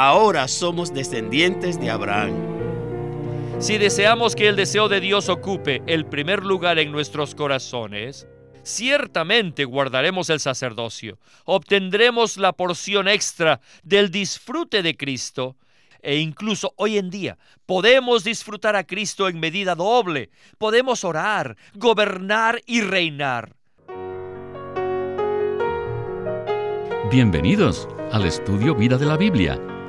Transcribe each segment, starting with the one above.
ahora somos descendientes de Abraham. Si deseamos que el deseo de Dios ocupe el primer lugar en nuestros corazones, ciertamente guardaremos el sacerdocio, obtendremos la porción extra del disfrute de Cristo e incluso hoy en día podemos disfrutar a Cristo en medida doble, podemos orar, gobernar y reinar. Bienvenidos al estudio Vida de la Biblia,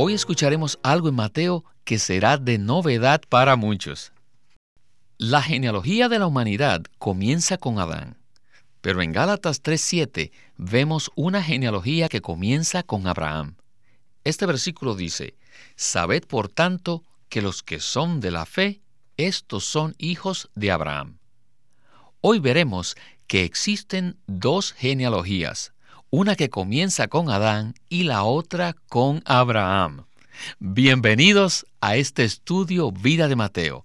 Hoy escucharemos algo en Mateo que será de novedad para muchos. La genealogía de la humanidad comienza con Adán, pero en Gálatas 3:7 vemos una genealogía que comienza con Abraham. Este versículo dice, Sabed por tanto que los que son de la fe, estos son hijos de Abraham. Hoy veremos que existen dos genealogías, una que comienza con Adán y la otra con Abraham. Bienvenidos a este estudio Vida de Mateo.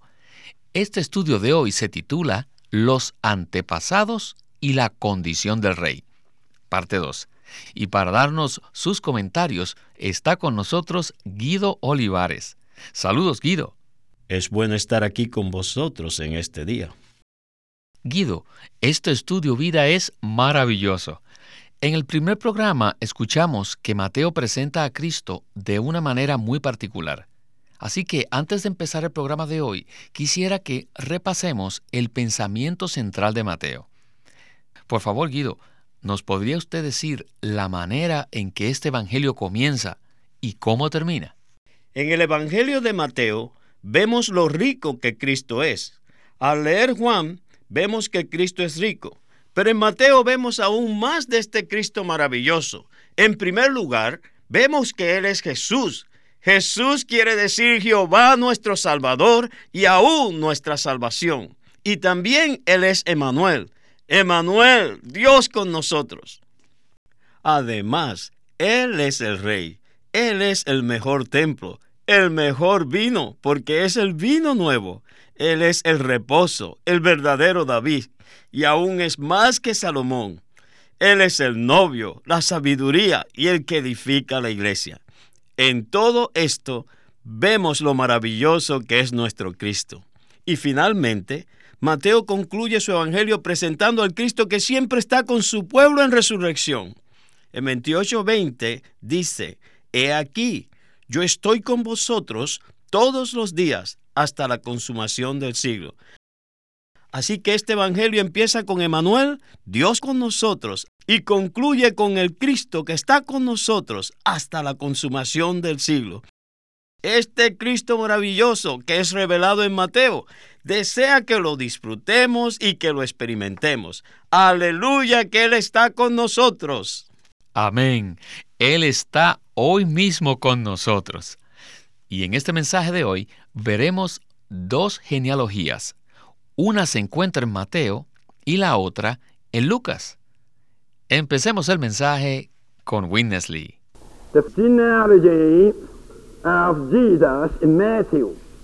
Este estudio de hoy se titula Los antepasados y la condición del rey. Parte 2. Y para darnos sus comentarios está con nosotros Guido Olivares. Saludos Guido. Es bueno estar aquí con vosotros en este día. Guido, este estudio vida es maravilloso. En el primer programa escuchamos que Mateo presenta a Cristo de una manera muy particular. Así que antes de empezar el programa de hoy, quisiera que repasemos el pensamiento central de Mateo. Por favor, Guido, ¿nos podría usted decir la manera en que este Evangelio comienza y cómo termina? En el Evangelio de Mateo vemos lo rico que Cristo es. Al leer Juan, vemos que Cristo es rico. Pero en Mateo vemos aún más de este Cristo maravilloso. En primer lugar, vemos que Él es Jesús. Jesús quiere decir Jehová nuestro Salvador y aún nuestra salvación. Y también Él es Emanuel. Emanuel, Dios con nosotros. Además, Él es el Rey. Él es el mejor templo, el mejor vino, porque es el vino nuevo. Él es el reposo, el verdadero David, y aún es más que Salomón. Él es el novio, la sabiduría y el que edifica la iglesia. En todo esto vemos lo maravilloso que es nuestro Cristo. Y finalmente, Mateo concluye su evangelio presentando al Cristo que siempre está con su pueblo en resurrección. En 28:20 dice, He aquí, yo estoy con vosotros todos los días hasta la consumación del siglo. Así que este Evangelio empieza con Emanuel, Dios con nosotros, y concluye con el Cristo que está con nosotros hasta la consumación del siglo. Este Cristo maravilloso que es revelado en Mateo desea que lo disfrutemos y que lo experimentemos. Aleluya que Él está con nosotros. Amén. Él está hoy mismo con nosotros. Y en este mensaje de hoy veremos dos genealogías. Una se encuentra en Mateo y la otra en Lucas. Empecemos el mensaje con Witness Lee.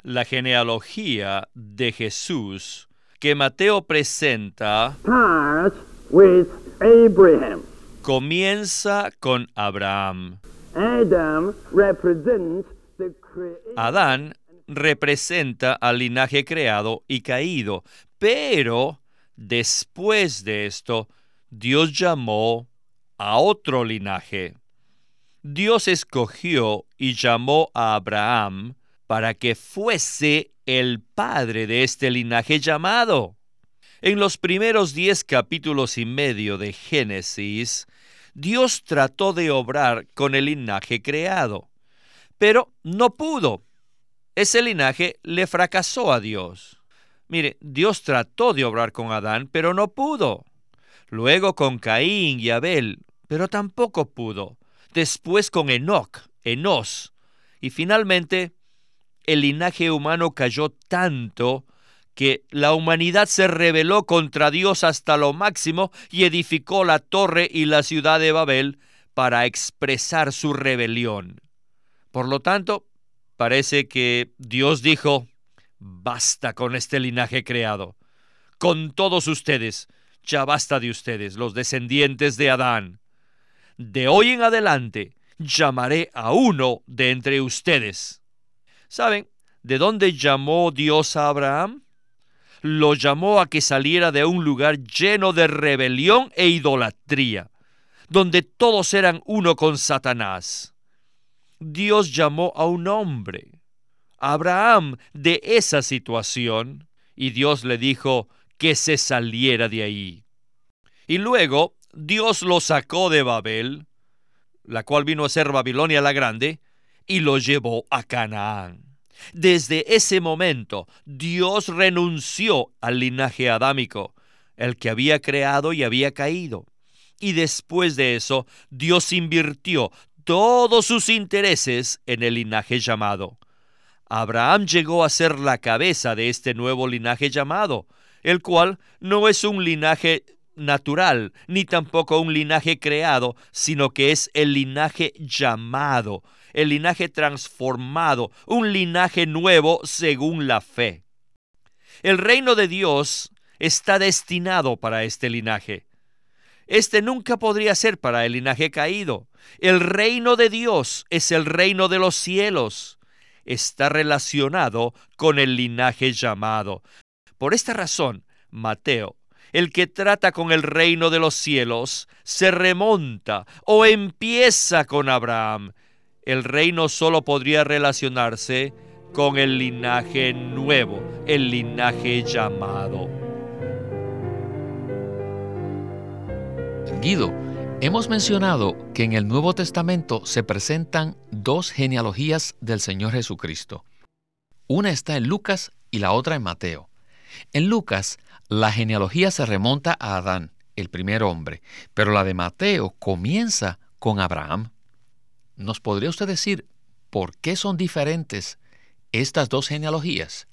La genealogía de Jesús que Mateo presenta comienza con Abraham. Adán representa al linaje creado y caído, pero después de esto, Dios llamó a otro linaje. Dios escogió y llamó a Abraham para que fuese el padre de este linaje llamado. En los primeros diez capítulos y medio de Génesis, Dios trató de obrar con el linaje creado, pero no pudo. Ese linaje le fracasó a Dios. Mire, Dios trató de obrar con Adán, pero no pudo. Luego con Caín y Abel, pero tampoco pudo. después con Enoch, Enos, y finalmente el linaje humano cayó tanto que la humanidad se rebeló contra Dios hasta lo máximo y edificó la torre y la ciudad de Babel para expresar su rebelión. Por lo tanto, parece que Dios dijo, basta con este linaje creado, con todos ustedes, ya basta de ustedes, los descendientes de Adán. De hoy en adelante llamaré a uno de entre ustedes. ¿Saben de dónde llamó Dios a Abraham? Lo llamó a que saliera de un lugar lleno de rebelión e idolatría, donde todos eran uno con Satanás. Dios llamó a un hombre, Abraham, de esa situación, y Dios le dijo que se saliera de ahí. Y luego Dios lo sacó de Babel, la cual vino a ser Babilonia la Grande, y lo llevó a Canaán. Desde ese momento, Dios renunció al linaje adámico, el que había creado y había caído. Y después de eso, Dios invirtió todos sus intereses en el linaje llamado. Abraham llegó a ser la cabeza de este nuevo linaje llamado, el cual no es un linaje natural, ni tampoco un linaje creado, sino que es el linaje llamado, el linaje transformado, un linaje nuevo según la fe. El reino de Dios está destinado para este linaje. Este nunca podría ser para el linaje caído. El reino de Dios es el reino de los cielos. Está relacionado con el linaje llamado. Por esta razón, Mateo el que trata con el reino de los cielos se remonta o empieza con Abraham. El reino solo podría relacionarse con el linaje nuevo, el linaje llamado. Guido, hemos mencionado que en el Nuevo Testamento se presentan dos genealogías del Señor Jesucristo. Una está en Lucas y la otra en Mateo. En Lucas la genealogía se remonta a Adán, el primer hombre, pero la de Mateo comienza con Abraham. ¿Nos podría usted decir por qué son diferentes estas dos genealogías?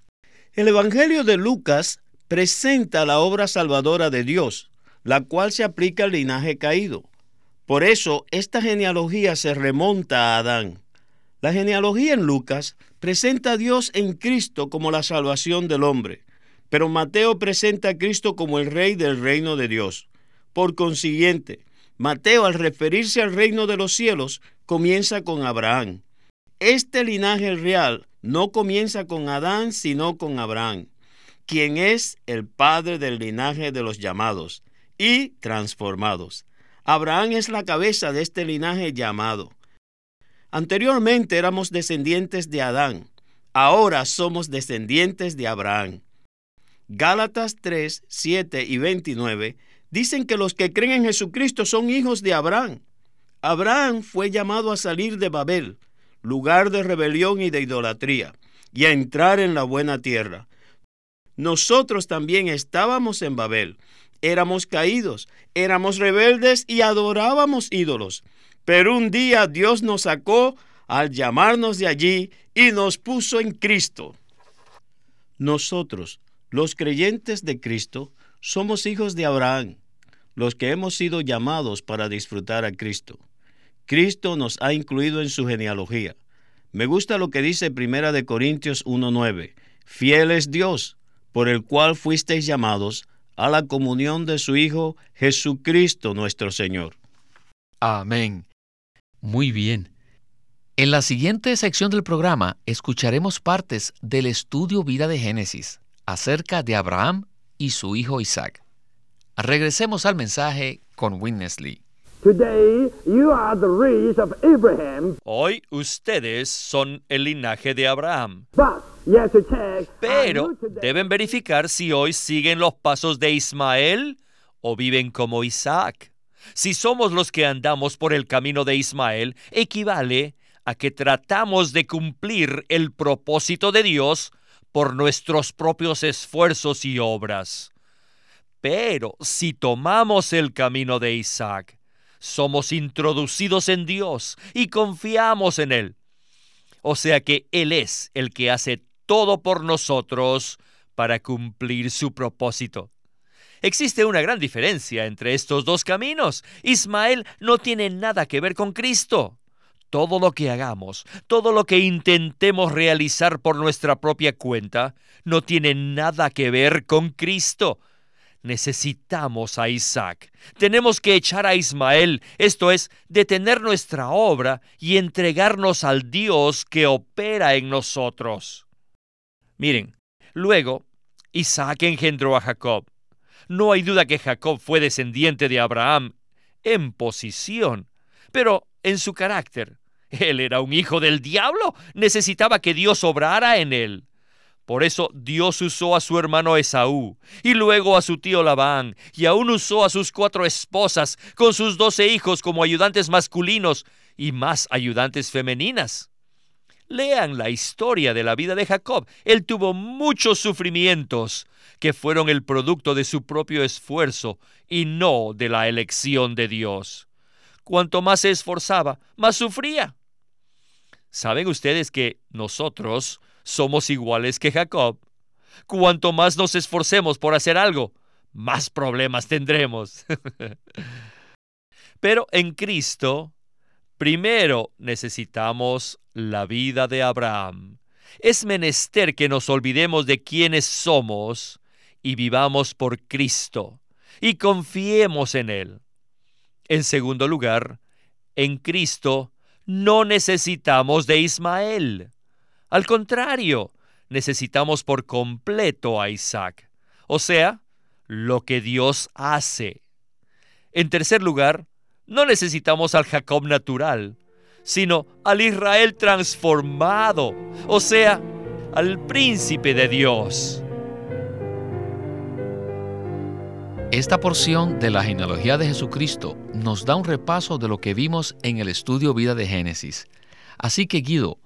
El Evangelio de Lucas presenta la obra salvadora de Dios, la cual se aplica al linaje caído. Por eso, esta genealogía se remonta a Adán. La genealogía en Lucas presenta a Dios en Cristo como la salvación del hombre. Pero Mateo presenta a Cristo como el rey del reino de Dios. Por consiguiente, Mateo al referirse al reino de los cielos comienza con Abraham. Este linaje real no comienza con Adán, sino con Abraham, quien es el padre del linaje de los llamados y transformados. Abraham es la cabeza de este linaje llamado. Anteriormente éramos descendientes de Adán, ahora somos descendientes de Abraham. Gálatas 3, 7 y 29 dicen que los que creen en Jesucristo son hijos de Abraham. Abraham fue llamado a salir de Babel, lugar de rebelión y de idolatría, y a entrar en la buena tierra. Nosotros también estábamos en Babel, éramos caídos, éramos rebeldes y adorábamos ídolos. Pero un día Dios nos sacó al llamarnos de allí y nos puso en Cristo. Nosotros, los creyentes de Cristo somos hijos de Abraham, los que hemos sido llamados para disfrutar a Cristo. Cristo nos ha incluido en su genealogía. Me gusta lo que dice Primera de Corintios 1:9. Fiel es Dios, por el cual fuisteis llamados a la comunión de su Hijo Jesucristo nuestro Señor. Amén. Muy bien. En la siguiente sección del programa escucharemos partes del estudio Vida de Génesis acerca de Abraham y su hijo Isaac. Regresemos al mensaje con Winnesley. Hoy ustedes son el linaje de Abraham. Pero deben verificar si hoy siguen los pasos de Ismael o viven como Isaac. Si somos los que andamos por el camino de Ismael, equivale a que tratamos de cumplir el propósito de Dios por nuestros propios esfuerzos y obras. Pero si tomamos el camino de Isaac, somos introducidos en Dios y confiamos en Él. O sea que Él es el que hace todo por nosotros para cumplir su propósito. Existe una gran diferencia entre estos dos caminos. Ismael no tiene nada que ver con Cristo. Todo lo que hagamos, todo lo que intentemos realizar por nuestra propia cuenta, no tiene nada que ver con Cristo. Necesitamos a Isaac. Tenemos que echar a Ismael, esto es, detener nuestra obra y entregarnos al Dios que opera en nosotros. Miren, luego Isaac engendró a Jacob. No hay duda que Jacob fue descendiente de Abraham en posición, pero en su carácter. Él era un hijo del diablo, necesitaba que Dios obrara en él. Por eso Dios usó a su hermano Esaú, y luego a su tío Labán, y aún usó a sus cuatro esposas, con sus doce hijos como ayudantes masculinos y más ayudantes femeninas. Lean la historia de la vida de Jacob. Él tuvo muchos sufrimientos que fueron el producto de su propio esfuerzo y no de la elección de Dios. Cuanto más se esforzaba, más sufría. ¿Saben ustedes que nosotros somos iguales que Jacob? Cuanto más nos esforcemos por hacer algo, más problemas tendremos. Pero en Cristo, primero necesitamos la vida de Abraham. Es menester que nos olvidemos de quiénes somos y vivamos por Cristo y confiemos en Él. En segundo lugar, en Cristo no necesitamos de Ismael. Al contrario, necesitamos por completo a Isaac, o sea, lo que Dios hace. En tercer lugar, no necesitamos al Jacob natural, sino al Israel transformado, o sea, al príncipe de Dios. Esta porción de la genealogía de Jesucristo nos da un repaso de lo que vimos en el estudio Vida de Génesis. Así que Guido,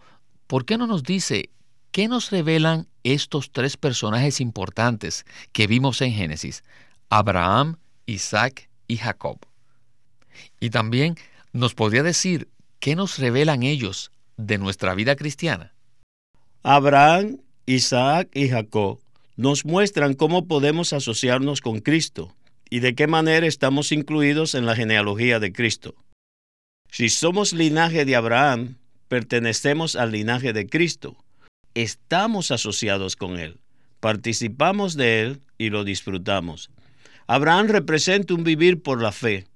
¿por qué no nos dice qué nos revelan estos tres personajes importantes que vimos en Génesis? Abraham, Isaac y Jacob. Y también nos podría decir qué nos revelan ellos de nuestra vida cristiana. Abraham, Isaac y Jacob nos muestran cómo podemos asociarnos con Cristo y de qué manera estamos incluidos en la genealogía de Cristo. Si somos linaje de Abraham, pertenecemos al linaje de Cristo. Estamos asociados con Él, participamos de Él y lo disfrutamos. Abraham representa un vivir por la fe.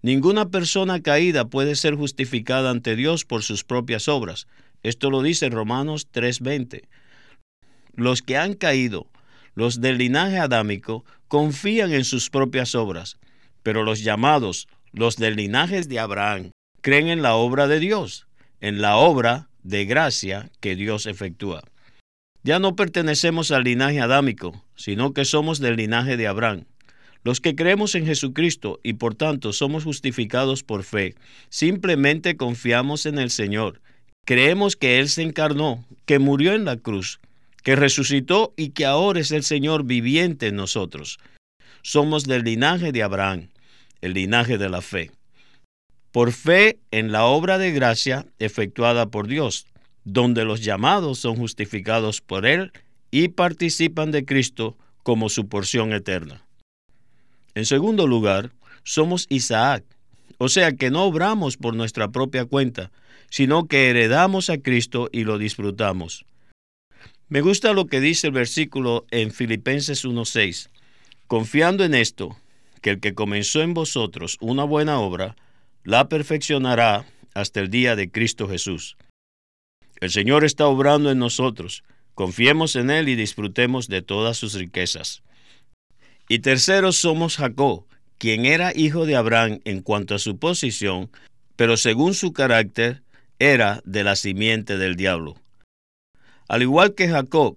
Ninguna persona caída puede ser justificada ante Dios por sus propias obras. Esto lo dice Romanos 3:20. Los que han caído los del linaje adámico confían en sus propias obras, pero los llamados, los del linaje de Abraham, creen en la obra de Dios, en la obra de gracia que Dios efectúa. Ya no pertenecemos al linaje adámico, sino que somos del linaje de Abraham. Los que creemos en Jesucristo y por tanto somos justificados por fe, simplemente confiamos en el Señor. Creemos que Él se encarnó, que murió en la cruz, que resucitó y que ahora es el Señor viviente en nosotros. Somos del linaje de Abraham, el linaje de la fe. Por fe en la obra de gracia efectuada por Dios, donde los llamados son justificados por Él y participan de Cristo como su porción eterna. En segundo lugar, somos Isaac, o sea que no obramos por nuestra propia cuenta, sino que heredamos a Cristo y lo disfrutamos. Me gusta lo que dice el versículo en Filipenses 1.6. Confiando en esto, que el que comenzó en vosotros una buena obra, la perfeccionará hasta el día de Cristo Jesús. El Señor está obrando en nosotros. Confiemos en Él y disfrutemos de todas sus riquezas. Y tercero somos Jacob, quien era hijo de Abraham en cuanto a su posición, pero según su carácter era de la simiente del diablo. Al igual que Jacob,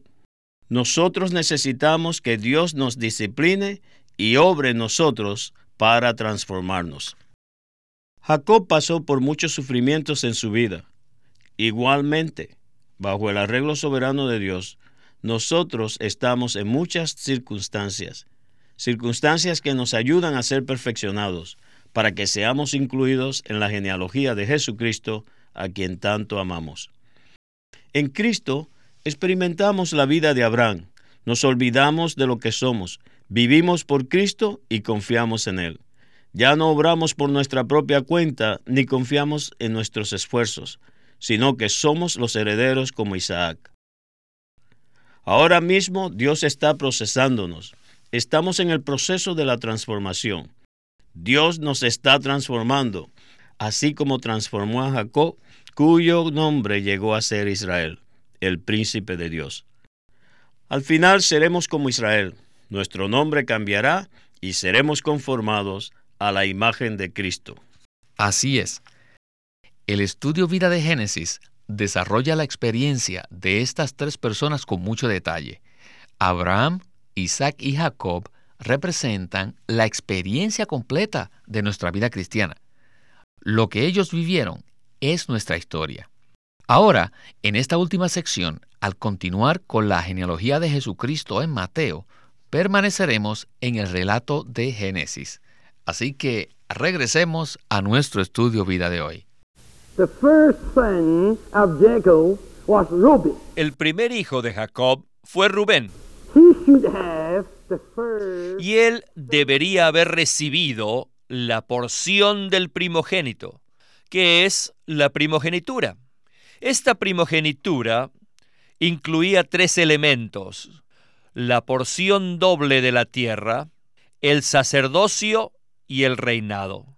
nosotros necesitamos que Dios nos discipline y obre en nosotros para transformarnos. Jacob pasó por muchos sufrimientos en su vida. Igualmente, bajo el arreglo soberano de Dios, nosotros estamos en muchas circunstancias, circunstancias que nos ayudan a ser perfeccionados, para que seamos incluidos en la genealogía de Jesucristo, a quien tanto amamos. En Cristo experimentamos la vida de Abraham, nos olvidamos de lo que somos, vivimos por Cristo y confiamos en Él. Ya no obramos por nuestra propia cuenta ni confiamos en nuestros esfuerzos, sino que somos los herederos como Isaac. Ahora mismo Dios está procesándonos. Estamos en el proceso de la transformación. Dios nos está transformando, así como transformó a Jacob, cuyo nombre llegó a ser Israel, el príncipe de Dios. Al final seremos como Israel, nuestro nombre cambiará y seremos conformados a la imagen de Cristo. Así es. El estudio vida de Génesis desarrolla la experiencia de estas tres personas con mucho detalle. Abraham, Isaac y Jacob representan la experiencia completa de nuestra vida cristiana. Lo que ellos vivieron es nuestra historia. Ahora, en esta última sección, al continuar con la genealogía de Jesucristo en Mateo, permaneceremos en el relato de Génesis. Así que regresemos a nuestro estudio vida de hoy. El primer hijo de Jacob fue Rubén. Y él debería haber recibido la porción del primogénito, que es la primogenitura. Esta primogenitura incluía tres elementos, la porción doble de la tierra, el sacerdocio y el reinado.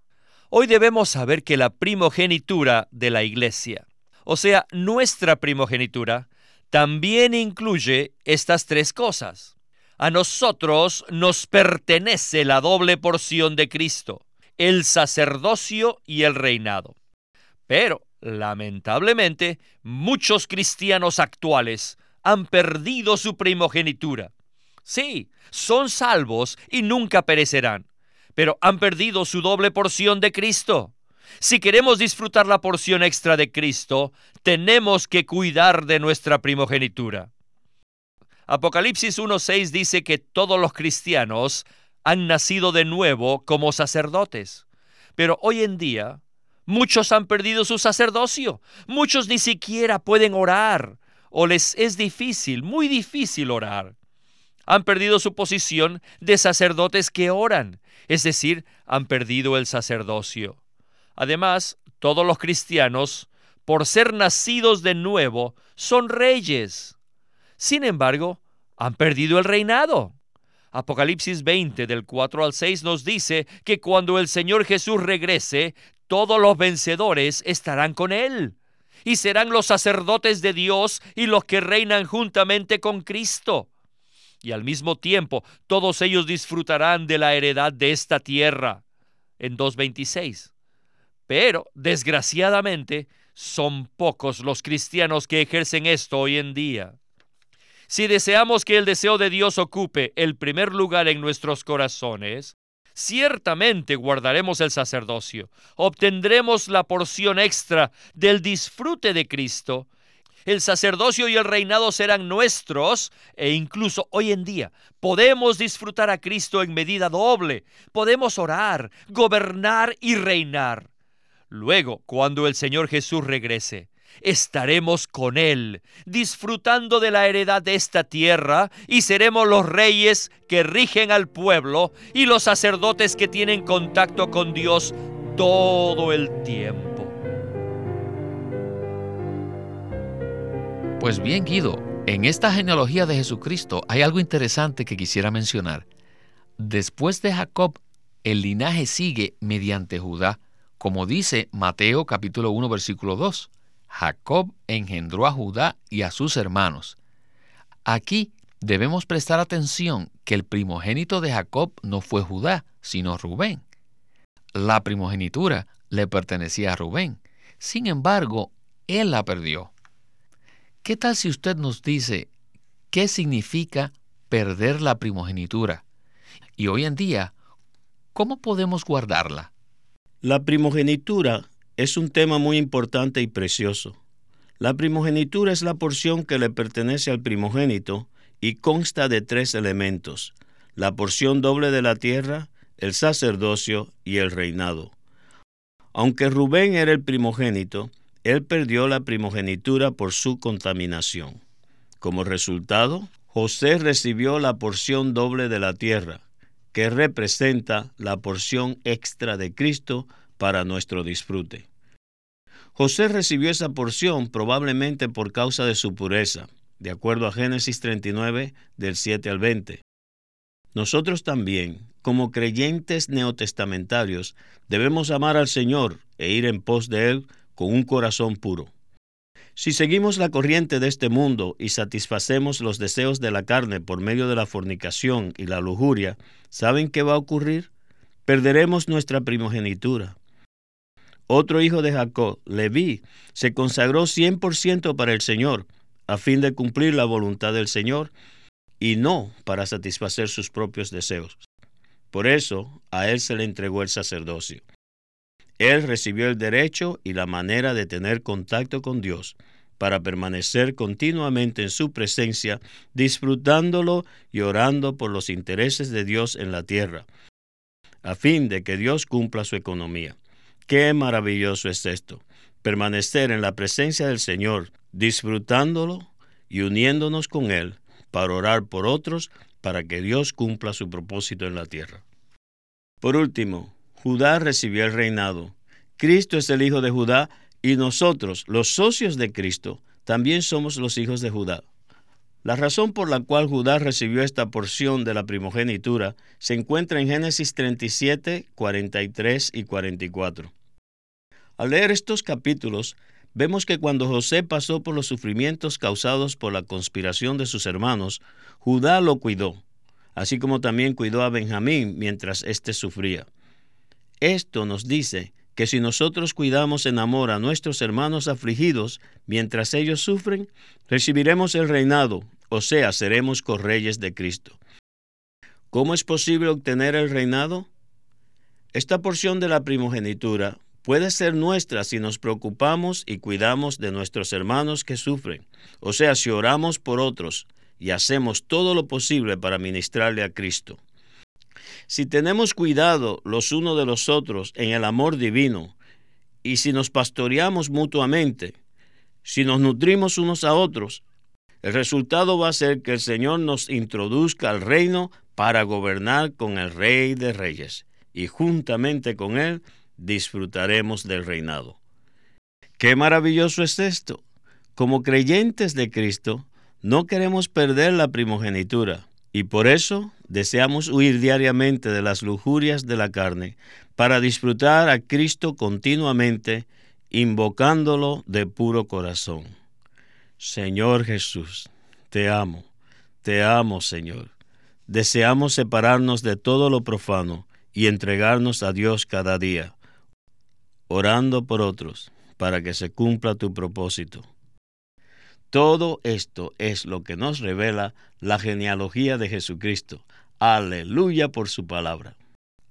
Hoy debemos saber que la primogenitura de la iglesia, o sea, nuestra primogenitura, también incluye estas tres cosas. A nosotros nos pertenece la doble porción de Cristo, el sacerdocio y el reinado. Pero, lamentablemente, muchos cristianos actuales han perdido su primogenitura. Sí, son salvos y nunca perecerán, pero han perdido su doble porción de Cristo. Si queremos disfrutar la porción extra de Cristo, tenemos que cuidar de nuestra primogenitura. Apocalipsis 1.6 dice que todos los cristianos han nacido de nuevo como sacerdotes. Pero hoy en día, muchos han perdido su sacerdocio. Muchos ni siquiera pueden orar o les es difícil, muy difícil orar. Han perdido su posición de sacerdotes que oran, es decir, han perdido el sacerdocio. Además, todos los cristianos, por ser nacidos de nuevo, son reyes. Sin embargo, han perdido el reinado. Apocalipsis 20 del 4 al 6 nos dice que cuando el Señor Jesús regrese, todos los vencedores estarán con Él y serán los sacerdotes de Dios y los que reinan juntamente con Cristo. Y al mismo tiempo, todos ellos disfrutarán de la heredad de esta tierra. En 2.26. Pero, desgraciadamente, son pocos los cristianos que ejercen esto hoy en día. Si deseamos que el deseo de Dios ocupe el primer lugar en nuestros corazones, ciertamente guardaremos el sacerdocio, obtendremos la porción extra del disfrute de Cristo, el sacerdocio y el reinado serán nuestros e incluso hoy en día podemos disfrutar a Cristo en medida doble, podemos orar, gobernar y reinar. Luego, cuando el Señor Jesús regrese, estaremos con Él, disfrutando de la heredad de esta tierra, y seremos los reyes que rigen al pueblo y los sacerdotes que tienen contacto con Dios todo el tiempo. Pues bien, Guido, en esta genealogía de Jesucristo hay algo interesante que quisiera mencionar. Después de Jacob, el linaje sigue mediante Judá, como dice Mateo capítulo 1 versículo 2. Jacob engendró a Judá y a sus hermanos. Aquí debemos prestar atención que el primogénito de Jacob no fue Judá, sino Rubén. La primogenitura le pertenecía a Rubén. Sin embargo, él la perdió. ¿Qué tal si usted nos dice qué significa perder la primogenitura? Y hoy en día, ¿cómo podemos guardarla? La primogenitura es un tema muy importante y precioso. La primogenitura es la porción que le pertenece al primogénito y consta de tres elementos, la porción doble de la tierra, el sacerdocio y el reinado. Aunque Rubén era el primogénito, él perdió la primogenitura por su contaminación. Como resultado, José recibió la porción doble de la tierra, que representa la porción extra de Cristo para nuestro disfrute. José recibió esa porción probablemente por causa de su pureza, de acuerdo a Génesis 39 del 7 al 20. Nosotros también, como creyentes neotestamentarios, debemos amar al Señor e ir en pos de Él con un corazón puro. Si seguimos la corriente de este mundo y satisfacemos los deseos de la carne por medio de la fornicación y la lujuria, ¿saben qué va a ocurrir? Perderemos nuestra primogenitura. Otro hijo de Jacob, Leví, se consagró 100% para el Señor, a fin de cumplir la voluntad del Señor y no para satisfacer sus propios deseos. Por eso a él se le entregó el sacerdocio. Él recibió el derecho y la manera de tener contacto con Dios para permanecer continuamente en su presencia, disfrutándolo y orando por los intereses de Dios en la tierra, a fin de que Dios cumpla su economía. Qué maravilloso es esto, permanecer en la presencia del Señor, disfrutándolo y uniéndonos con Él para orar por otros para que Dios cumpla su propósito en la tierra. Por último, Judá recibió el reinado. Cristo es el hijo de Judá y nosotros, los socios de Cristo, también somos los hijos de Judá. La razón por la cual Judá recibió esta porción de la primogenitura se encuentra en Génesis 37, 43 y 44. Al leer estos capítulos, vemos que cuando José pasó por los sufrimientos causados por la conspiración de sus hermanos, Judá lo cuidó, así como también cuidó a Benjamín mientras éste sufría. Esto nos dice que si nosotros cuidamos en amor a nuestros hermanos afligidos mientras ellos sufren, recibiremos el reinado, o sea, seremos correyes de Cristo. ¿Cómo es posible obtener el reinado? Esta porción de la primogenitura puede ser nuestra si nos preocupamos y cuidamos de nuestros hermanos que sufren, o sea, si oramos por otros y hacemos todo lo posible para ministrarle a Cristo. Si tenemos cuidado los unos de los otros en el amor divino, y si nos pastoreamos mutuamente, si nos nutrimos unos a otros, el resultado va a ser que el Señor nos introduzca al reino para gobernar con el Rey de Reyes, y juntamente con Él disfrutaremos del reinado. Qué maravilloso es esto. Como creyentes de Cristo, no queremos perder la primogenitura y por eso deseamos huir diariamente de las lujurias de la carne para disfrutar a Cristo continuamente, invocándolo de puro corazón. Señor Jesús, te amo, te amo Señor. Deseamos separarnos de todo lo profano y entregarnos a Dios cada día orando por otros, para que se cumpla tu propósito. Todo esto es lo que nos revela la genealogía de Jesucristo. Aleluya por su palabra.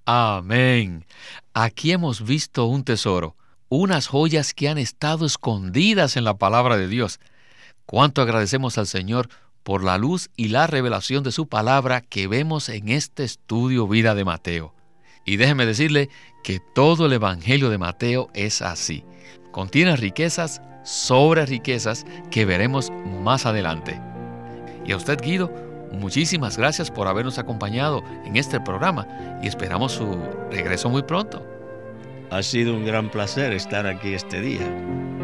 Amén. Aquí hemos visto un tesoro, unas joyas que han estado escondidas en la palabra de Dios. Cuánto agradecemos al Señor por la luz y la revelación de su palabra que vemos en este estudio vida de Mateo. Y déjeme decirle que todo el Evangelio de Mateo es así. Contiene riquezas sobre riquezas que veremos más adelante. Y a usted, Guido, muchísimas gracias por habernos acompañado en este programa y esperamos su regreso muy pronto. Ha sido un gran placer estar aquí este día.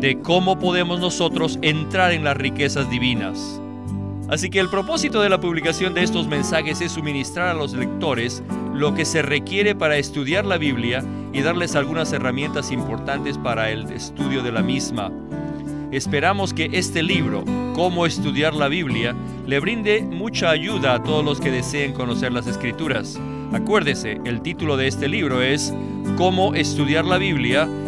de cómo podemos nosotros entrar en las riquezas divinas. Así que el propósito de la publicación de estos mensajes es suministrar a los lectores lo que se requiere para estudiar la Biblia y darles algunas herramientas importantes para el estudio de la misma. Esperamos que este libro, Cómo estudiar la Biblia, le brinde mucha ayuda a todos los que deseen conocer las escrituras. Acuérdese, el título de este libro es Cómo estudiar la Biblia,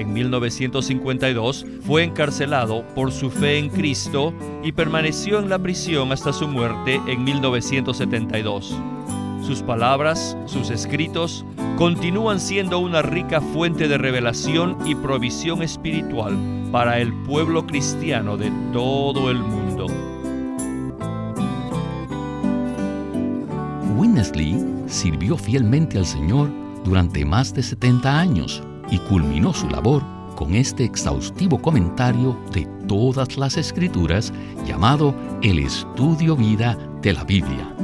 En 1952 fue encarcelado por su fe en Cristo y permaneció en la prisión hasta su muerte en 1972. Sus palabras, sus escritos, continúan siendo una rica fuente de revelación y provisión espiritual para el pueblo cristiano de todo el mundo. Winnesley sirvió fielmente al Señor durante más de 70 años y culminó su labor con este exhaustivo comentario de todas las escrituras llamado El Estudio Vida de la Biblia.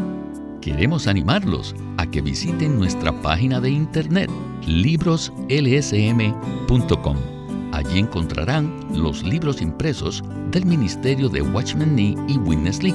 Queremos animarlos a que visiten nuestra página de internet libroslsm.com. Allí encontrarán los libros impresos del Ministerio de Watchman Nee y Witness Lee,